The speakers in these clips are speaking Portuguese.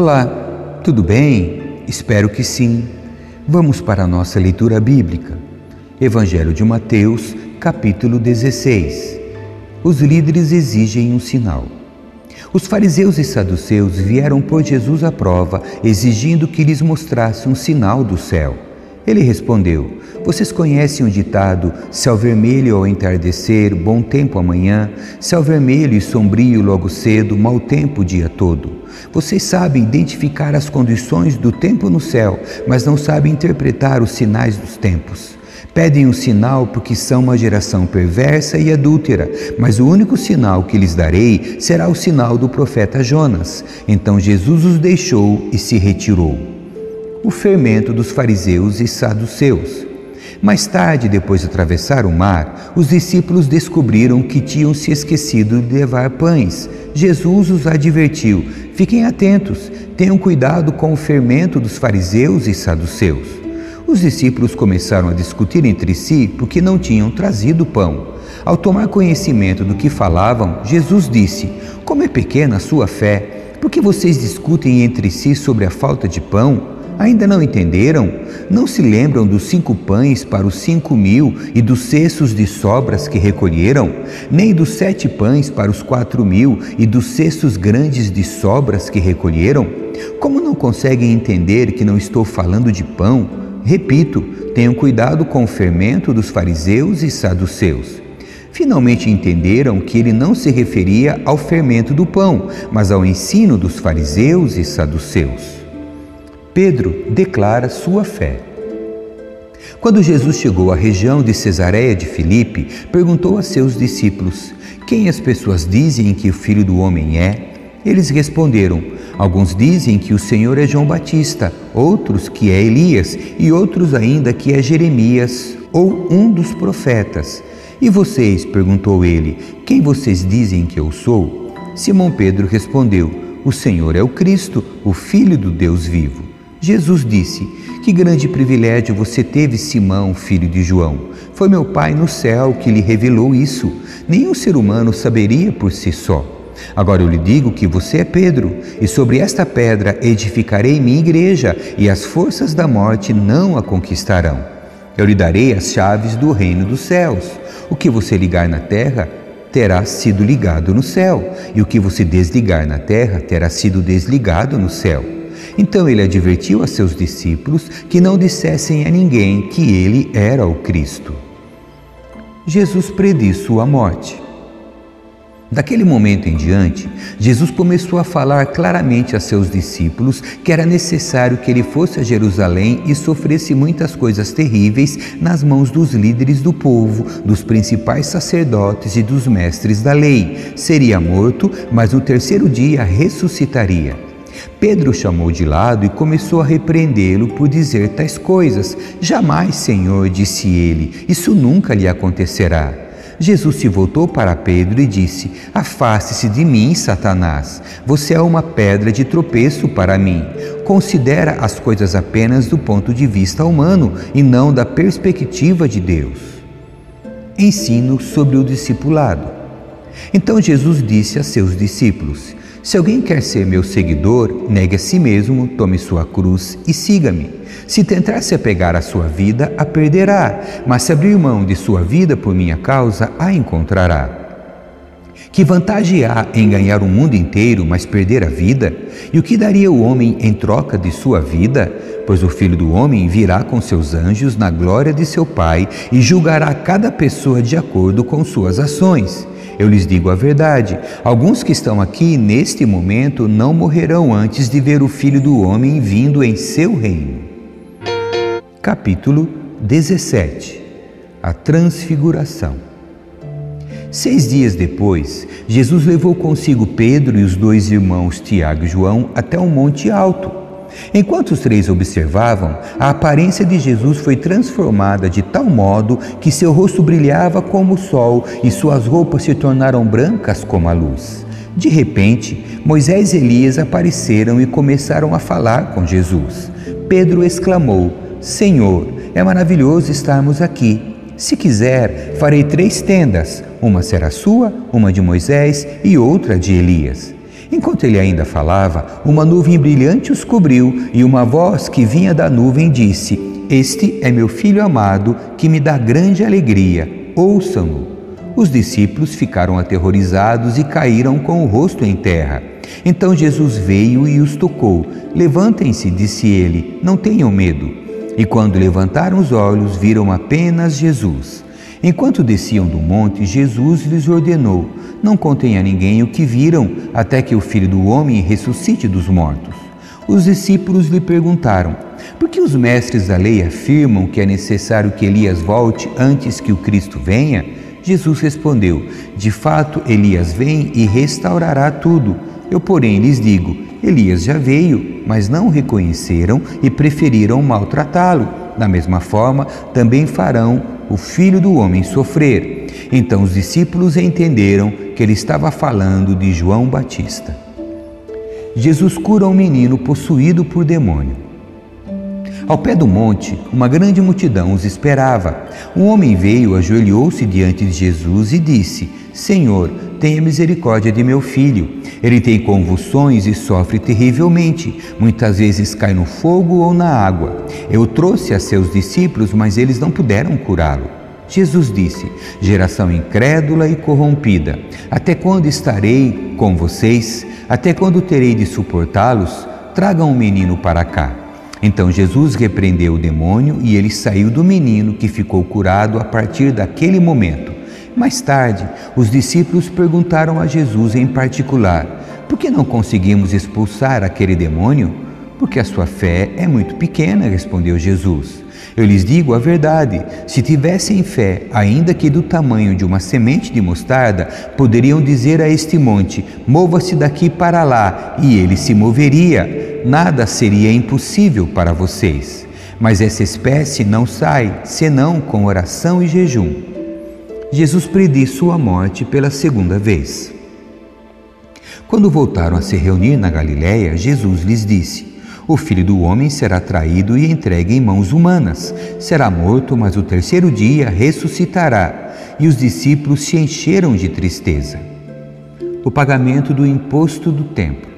Olá, tudo bem? Espero que sim. Vamos para a nossa leitura bíblica. Evangelho de Mateus, capítulo 16. Os líderes exigem um sinal. Os fariseus e saduceus vieram por Jesus à prova, exigindo que lhes mostrasse um sinal do céu. Ele respondeu: Vocês conhecem o ditado: céu vermelho ao entardecer, bom tempo amanhã, céu vermelho e sombrio logo cedo, mau tempo o dia todo. Vocês sabem identificar as condições do tempo no céu, mas não sabem interpretar os sinais dos tempos. Pedem um sinal porque são uma geração perversa e adúltera, mas o único sinal que lhes darei será o sinal do profeta Jonas. Então Jesus os deixou e se retirou. O fermento dos fariseus e saduceus. Mais tarde, depois de atravessar o mar, os discípulos descobriram que tinham se esquecido de levar pães. Jesus os advertiu: fiquem atentos, tenham cuidado com o fermento dos fariseus e saduceus. Os discípulos começaram a discutir entre si porque não tinham trazido pão. Ao tomar conhecimento do que falavam, Jesus disse: Como é pequena a sua fé, por que vocês discutem entre si sobre a falta de pão? Ainda não entenderam? Não se lembram dos cinco pães para os cinco mil e dos cestos de sobras que recolheram? Nem dos sete pães para os quatro mil e dos cestos grandes de sobras que recolheram? Como não conseguem entender que não estou falando de pão? Repito, tenham cuidado com o fermento dos fariseus e saduceus. Finalmente entenderam que ele não se referia ao fermento do pão, mas ao ensino dos fariseus e saduceus. Pedro declara sua fé. Quando Jesus chegou à região de Cesareia de Filipe, perguntou a seus discípulos: Quem as pessoas dizem que o filho do homem é? Eles responderam: Alguns dizem que o Senhor é João Batista, outros que é Elias e outros ainda que é Jeremias ou um dos profetas. E vocês? perguntou ele: Quem vocês dizem que eu sou? Simão Pedro respondeu: O Senhor é o Cristo, o Filho do Deus vivo. Jesus disse: Que grande privilégio você teve, Simão, filho de João. Foi meu Pai no céu que lhe revelou isso. Nenhum ser humano saberia por si só. Agora eu lhe digo que você é Pedro, e sobre esta pedra edificarei minha igreja, e as forças da morte não a conquistarão. Eu lhe darei as chaves do reino dos céus. O que você ligar na terra terá sido ligado no céu, e o que você desligar na terra terá sido desligado no céu. Então ele advertiu a seus discípulos que não dissessem a ninguém que ele era o Cristo. Jesus prediz sua morte. Daquele momento em diante, Jesus começou a falar claramente a seus discípulos que era necessário que ele fosse a Jerusalém e sofresse muitas coisas terríveis nas mãos dos líderes do povo, dos principais sacerdotes e dos mestres da lei. Seria morto, mas no terceiro dia ressuscitaria. Pedro o chamou de lado e começou a repreendê-lo por dizer tais coisas. Jamais, Senhor, disse ele, isso nunca lhe acontecerá. Jesus se voltou para Pedro e disse: Afaste-se de mim, Satanás. Você é uma pedra de tropeço para mim. Considera as coisas apenas do ponto de vista humano e não da perspectiva de Deus. Ensino sobre o discipulado. Então Jesus disse a seus discípulos: se alguém quer ser meu seguidor, negue a si mesmo, tome sua cruz e siga-me. Se tentar se apegar à sua vida, a perderá, mas se abrir mão de sua vida por minha causa, a encontrará. Que vantagem há em ganhar o mundo inteiro, mas perder a vida? E o que daria o homem em troca de sua vida? Pois o Filho do Homem virá com seus anjos na glória de seu Pai e julgará cada pessoa de acordo com suas ações. Eu lhes digo a verdade: alguns que estão aqui neste momento não morrerão antes de ver o Filho do Homem vindo em seu reino. Capítulo 17 A Transfiguração. Seis dias depois, Jesus levou consigo Pedro e os dois irmãos Tiago e João até um monte alto Enquanto os três observavam, a aparência de Jesus foi transformada de tal modo que seu rosto brilhava como o sol e suas roupas se tornaram brancas como a luz. De repente, Moisés e Elias apareceram e começaram a falar com Jesus. Pedro exclamou: Senhor, é maravilhoso estarmos aqui. Se quiser, farei três tendas: uma será sua, uma de Moisés e outra de Elias. Enquanto ele ainda falava, uma nuvem brilhante os cobriu e uma voz que vinha da nuvem disse: Este é meu filho amado, que me dá grande alegria. Ouçam-no. Os discípulos ficaram aterrorizados e caíram com o rosto em terra. Então Jesus veio e os tocou. Levantem-se, disse ele, não tenham medo. E quando levantaram os olhos, viram apenas Jesus. Enquanto desciam do monte, Jesus lhes ordenou: Não contem a ninguém o que viram, até que o filho do homem ressuscite dos mortos. Os discípulos lhe perguntaram: Por que os mestres da lei afirmam que é necessário que Elias volte antes que o Cristo venha? Jesus respondeu: De fato, Elias vem e restaurará tudo. Eu, porém, lhes digo: Elias já veio, mas não o reconheceram e preferiram maltratá-lo. Da mesma forma, também farão o filho do homem sofrer. Então os discípulos entenderam que ele estava falando de João Batista. Jesus cura um menino possuído por demônio. Ao pé do monte, uma grande multidão os esperava. Um homem veio, ajoelhou-se diante de Jesus e disse: Senhor, tenha misericórdia de meu filho. Ele tem convulsões e sofre terrivelmente. Muitas vezes cai no fogo ou na água. Eu trouxe a seus discípulos, mas eles não puderam curá-lo. Jesus disse: Geração incrédula e corrompida, até quando estarei com vocês? Até quando terei de suportá-los? Tragam o menino para cá. Então Jesus repreendeu o demônio e ele saiu do menino, que ficou curado a partir daquele momento. Mais tarde, os discípulos perguntaram a Jesus em particular: Por que não conseguimos expulsar aquele demônio? Porque a sua fé é muito pequena, respondeu Jesus. Eu lhes digo a verdade: se tivessem fé, ainda que do tamanho de uma semente de mostarda, poderiam dizer a este monte: Mova-se daqui para lá, e ele se moveria. Nada seria impossível para vocês. Mas essa espécie não sai senão com oração e jejum. Jesus prediz sua morte pela segunda vez. Quando voltaram a se reunir na Galiléia, Jesus lhes disse: O filho do homem será traído e entregue em mãos humanas. Será morto, mas o terceiro dia ressuscitará. E os discípulos se encheram de tristeza. O pagamento do imposto do templo.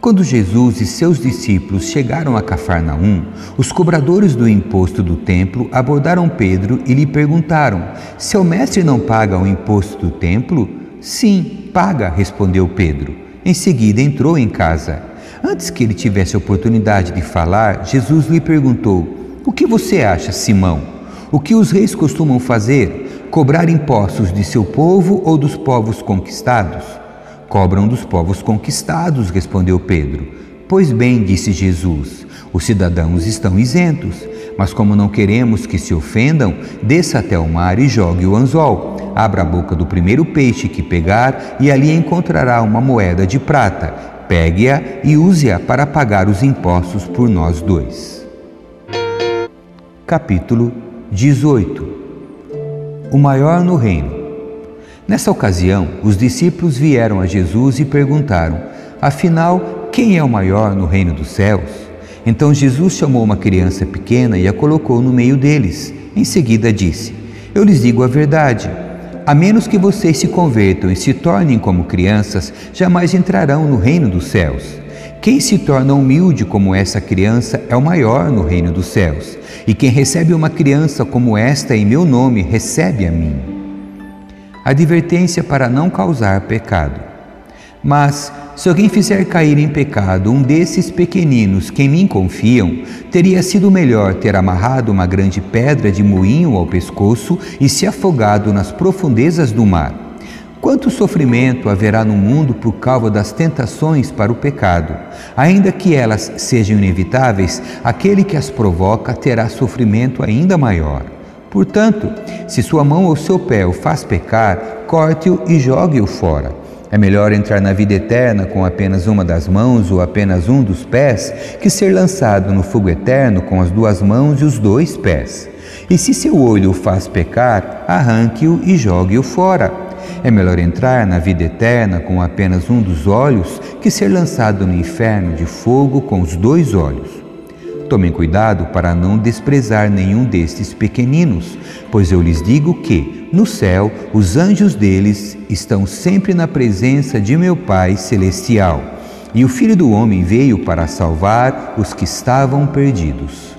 Quando Jesus e seus discípulos chegaram a Cafarnaum, os cobradores do imposto do templo abordaram Pedro e lhe perguntaram: Seu mestre não paga o imposto do templo? Sim, paga, respondeu Pedro. Em seguida entrou em casa. Antes que ele tivesse oportunidade de falar, Jesus lhe perguntou: O que você acha, Simão? O que os reis costumam fazer? Cobrar impostos de seu povo ou dos povos conquistados? Cobram dos povos conquistados, respondeu Pedro. Pois bem, disse Jesus, os cidadãos estão isentos, mas como não queremos que se ofendam, desça até o mar e jogue o anzol. Abra a boca do primeiro peixe que pegar e ali encontrará uma moeda de prata. Pegue-a e use-a para pagar os impostos por nós dois. Capítulo 18 O maior no reino. Nessa ocasião, os discípulos vieram a Jesus e perguntaram: Afinal, quem é o maior no reino dos céus? Então Jesus chamou uma criança pequena e a colocou no meio deles. Em seguida disse: Eu lhes digo a verdade. A menos que vocês se convertam e se tornem como crianças, jamais entrarão no reino dos céus. Quem se torna humilde como essa criança é o maior no reino dos céus. E quem recebe uma criança como esta em meu nome, recebe a mim. Advertência para não causar pecado. Mas, se alguém fizer cair em pecado um desses pequeninos que em mim confiam, teria sido melhor ter amarrado uma grande pedra de moinho ao pescoço e se afogado nas profundezas do mar. Quanto sofrimento haverá no mundo por causa das tentações para o pecado? Ainda que elas sejam inevitáveis, aquele que as provoca terá sofrimento ainda maior. Portanto, se sua mão ou seu pé o faz pecar, corte-o e jogue-o fora. É melhor entrar na vida eterna com apenas uma das mãos ou apenas um dos pés que ser lançado no fogo eterno com as duas mãos e os dois pés. E se seu olho o faz pecar, arranque-o e jogue-o fora. É melhor entrar na vida eterna com apenas um dos olhos que ser lançado no inferno de fogo com os dois olhos. Tomem cuidado para não desprezar nenhum destes pequeninos, pois eu lhes digo que, no céu os anjos deles estão sempre na presença de meu Pai celestial. E o Filho do Homem veio para salvar os que estavam perdidos.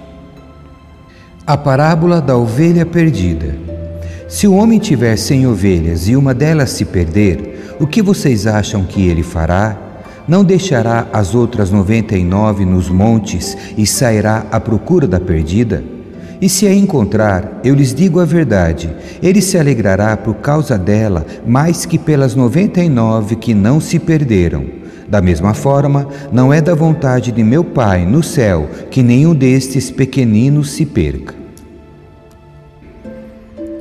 A parábola da ovelha perdida. Se o homem tiver cem ovelhas e uma delas se perder, o que vocês acham que ele fará? Não deixará as outras noventa e nove nos montes e sairá à procura da perdida? E se a encontrar, eu lhes digo a verdade, ele se alegrará por causa dela mais que pelas noventa e nove que não se perderam. Da mesma forma, não é da vontade de meu Pai no céu que nenhum destes pequeninos se perca.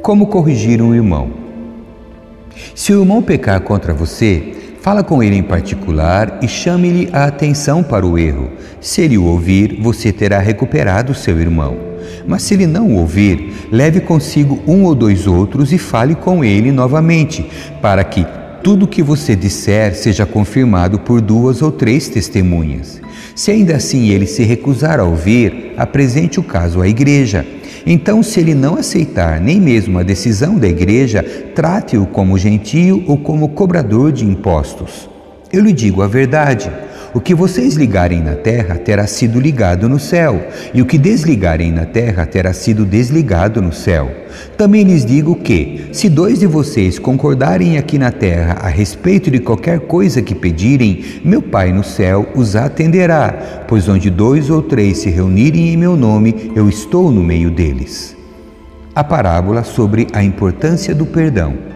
Como corrigir um irmão? Se o irmão pecar contra você, fala com ele em particular e chame-lhe a atenção para o erro. Se ele o ouvir, você terá recuperado seu irmão. Mas se ele não o ouvir, leve consigo um ou dois outros e fale com ele novamente, para que tudo o que você disser seja confirmado por duas ou três testemunhas. Se ainda assim ele se recusar a ouvir, apresente o caso à igreja. Então, se ele não aceitar nem mesmo a decisão da igreja, trate-o como gentio ou como cobrador de impostos. Eu lhe digo a verdade. O que vocês ligarem na terra terá sido ligado no céu, e o que desligarem na terra terá sido desligado no céu. Também lhes digo que, se dois de vocês concordarem aqui na terra a respeito de qualquer coisa que pedirem, meu Pai no céu os atenderá, pois onde dois ou três se reunirem em meu nome, eu estou no meio deles. A parábola sobre a importância do perdão.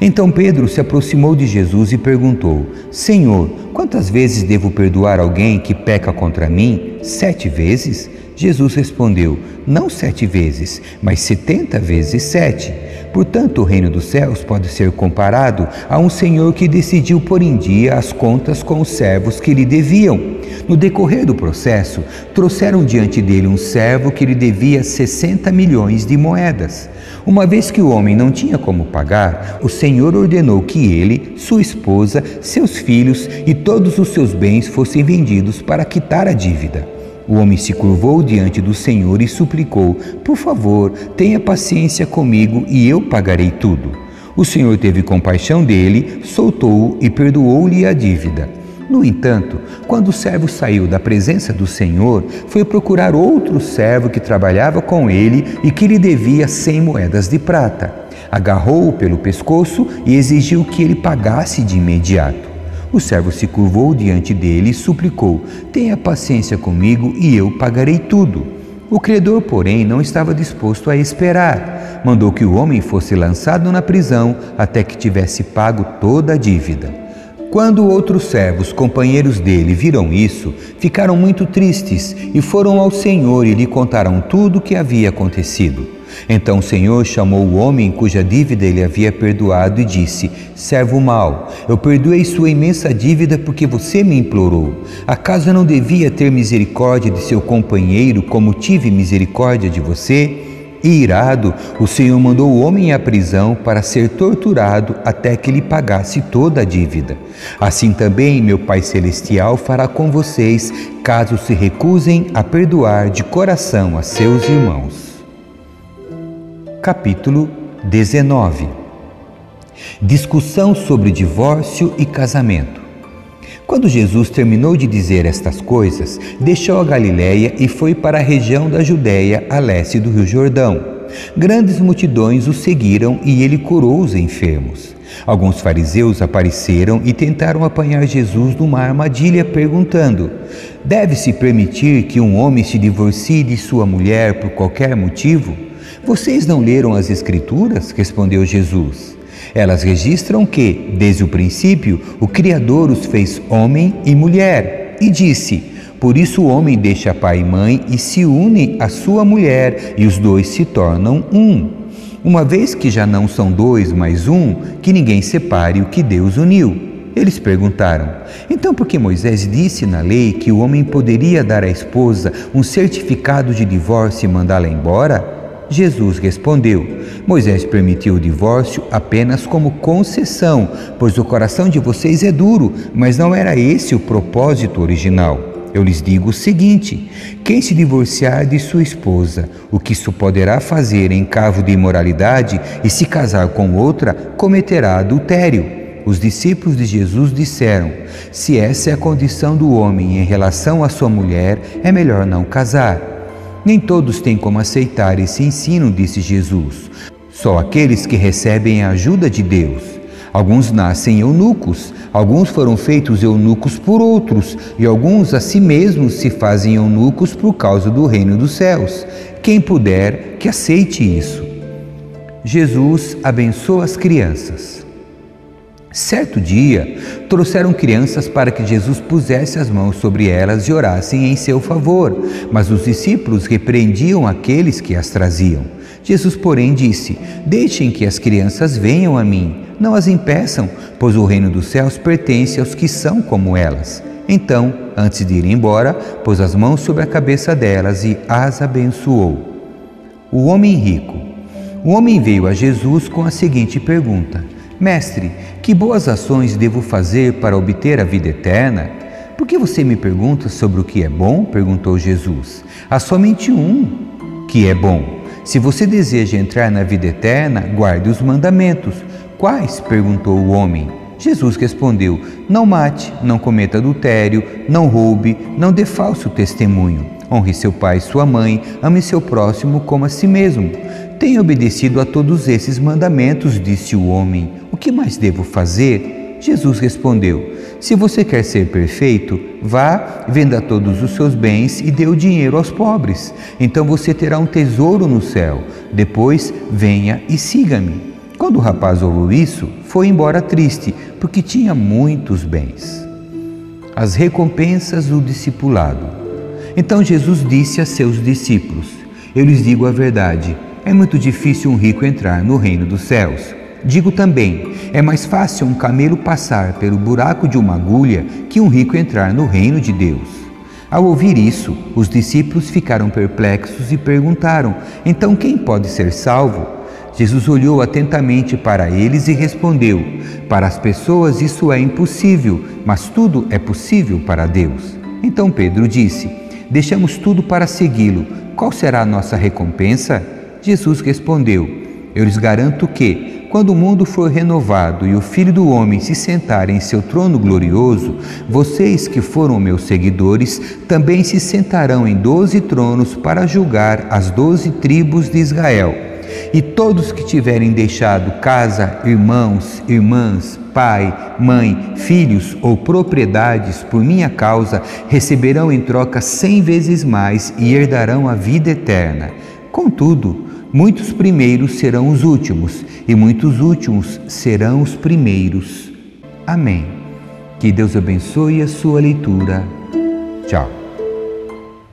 Então Pedro se aproximou de Jesus e perguntou: Senhor, quantas vezes devo perdoar alguém que peca contra mim? Sete vezes? Jesus respondeu: Não sete vezes, mas setenta vezes sete. Portanto, o reino dos céus pode ser comparado a um senhor que decidiu pôr em dia as contas com os servos que lhe deviam. No decorrer do processo, trouxeram diante dele um servo que lhe devia 60 milhões de moedas. Uma vez que o homem não tinha como pagar, o Senhor ordenou que ele, sua esposa, seus filhos e todos os seus bens fossem vendidos para quitar a dívida. O homem se curvou diante do Senhor e suplicou: Por favor, tenha paciência comigo e eu pagarei tudo. O Senhor teve compaixão dele, soltou-o e perdoou-lhe a dívida. No entanto, quando o servo saiu da presença do Senhor, foi procurar outro servo que trabalhava com ele e que lhe devia cem moedas de prata. Agarrou-o pelo pescoço e exigiu que ele pagasse de imediato. O servo se curvou diante dele e suplicou: Tenha paciência comigo e eu pagarei tudo. O credor, porém, não estava disposto a esperar. Mandou que o homem fosse lançado na prisão até que tivesse pago toda a dívida. Quando outros servos, companheiros dele, viram isso, ficaram muito tristes e foram ao Senhor e lhe contaram tudo o que havia acontecido. Então o Senhor chamou o homem cuja dívida ele havia perdoado e disse: Servo mau, eu perdoei sua imensa dívida porque você me implorou. Acaso não devia ter misericórdia de seu companheiro como tive misericórdia de você? E irado, o Senhor mandou o homem à prisão para ser torturado até que lhe pagasse toda a dívida. Assim também meu Pai Celestial fará com vocês, caso se recusem a perdoar de coração a seus irmãos capítulo 19 Discussão sobre divórcio e casamento. Quando Jesus terminou de dizer estas coisas, deixou a Galiléia e foi para a região da Judéia, a leste do Rio Jordão. Grandes multidões o seguiram e ele curou os enfermos. Alguns fariseus apareceram e tentaram apanhar Jesus numa armadilha, perguntando: Deve-se permitir que um homem se divorcie de sua mulher por qualquer motivo? Vocês não leram as Escrituras? respondeu Jesus. Elas registram que, desde o princípio, o Criador os fez homem e mulher, e disse: Por isso o homem deixa pai e mãe e se une à sua mulher, e os dois se tornam um. Uma vez que já não são dois, mas um, que ninguém separe o que Deus uniu. Eles perguntaram: Então, por que Moisés disse na lei que o homem poderia dar à esposa um certificado de divórcio e mandá-la embora? Jesus respondeu: Moisés permitiu o divórcio apenas como concessão, pois o coração de vocês é duro, mas não era esse o propósito original. Eu lhes digo o seguinte: quem se divorciar de sua esposa, o que isso poderá fazer em cavo de imoralidade, e se casar com outra, cometerá adultério. Os discípulos de Jesus disseram: Se essa é a condição do homem em relação à sua mulher, é melhor não casar. Nem todos têm como aceitar esse ensino, disse Jesus. Só aqueles que recebem a ajuda de Deus. Alguns nascem eunucos, alguns foram feitos eunucos por outros, e alguns a si mesmos se fazem eunucos por causa do reino dos céus. Quem puder, que aceite isso. Jesus abençoa as crianças. Certo dia, trouxeram crianças para que Jesus pusesse as mãos sobre elas e orassem em seu favor, mas os discípulos repreendiam aqueles que as traziam. Jesus, porém, disse: Deixem que as crianças venham a mim não as impeçam, pois o reino dos céus pertence aos que são como elas. Então, antes de ir embora, pôs as mãos sobre a cabeça delas e as abençoou. O homem rico. O homem veio a Jesus com a seguinte pergunta: Mestre, que boas ações devo fazer para obter a vida eterna? Por que você me pergunta sobre o que é bom? perguntou Jesus. Há somente um que é bom. Se você deseja entrar na vida eterna, guarde os mandamentos. Quais? perguntou o homem. Jesus respondeu: Não mate, não cometa adultério, não roube, não dê falso testemunho. Honre seu pai e sua mãe, ame seu próximo como a si mesmo. Tenha obedecido a todos esses mandamentos, disse o homem. O que mais devo fazer? Jesus respondeu: Se você quer ser perfeito, vá, venda todos os seus bens e dê o dinheiro aos pobres. Então você terá um tesouro no céu. Depois, venha e siga-me. Quando o rapaz ouviu isso, foi embora triste, porque tinha muitos bens. As recompensas do discipulado. Então Jesus disse a seus discípulos: Eu lhes digo a verdade, é muito difícil um rico entrar no reino dos céus. Digo também, é mais fácil um camelo passar pelo buraco de uma agulha que um rico entrar no reino de Deus. Ao ouvir isso, os discípulos ficaram perplexos e perguntaram: Então quem pode ser salvo? Jesus olhou atentamente para eles e respondeu: Para as pessoas isso é impossível, mas tudo é possível para Deus. Então Pedro disse: Deixamos tudo para segui-lo. Qual será a nossa recompensa? Jesus respondeu: Eu lhes garanto que, quando o mundo for renovado e o Filho do Homem se sentar em seu trono glorioso, vocês que foram meus seguidores também se sentarão em doze tronos para julgar as doze tribos de Israel. E todos que tiverem deixado casa, irmãos, irmãs, pai, mãe, filhos ou propriedades por minha causa, receberão em troca cem vezes mais e herdarão a vida eterna. Contudo, muitos primeiros serão os últimos, e muitos últimos serão os primeiros. Amém. Que Deus abençoe a sua leitura. Tchau.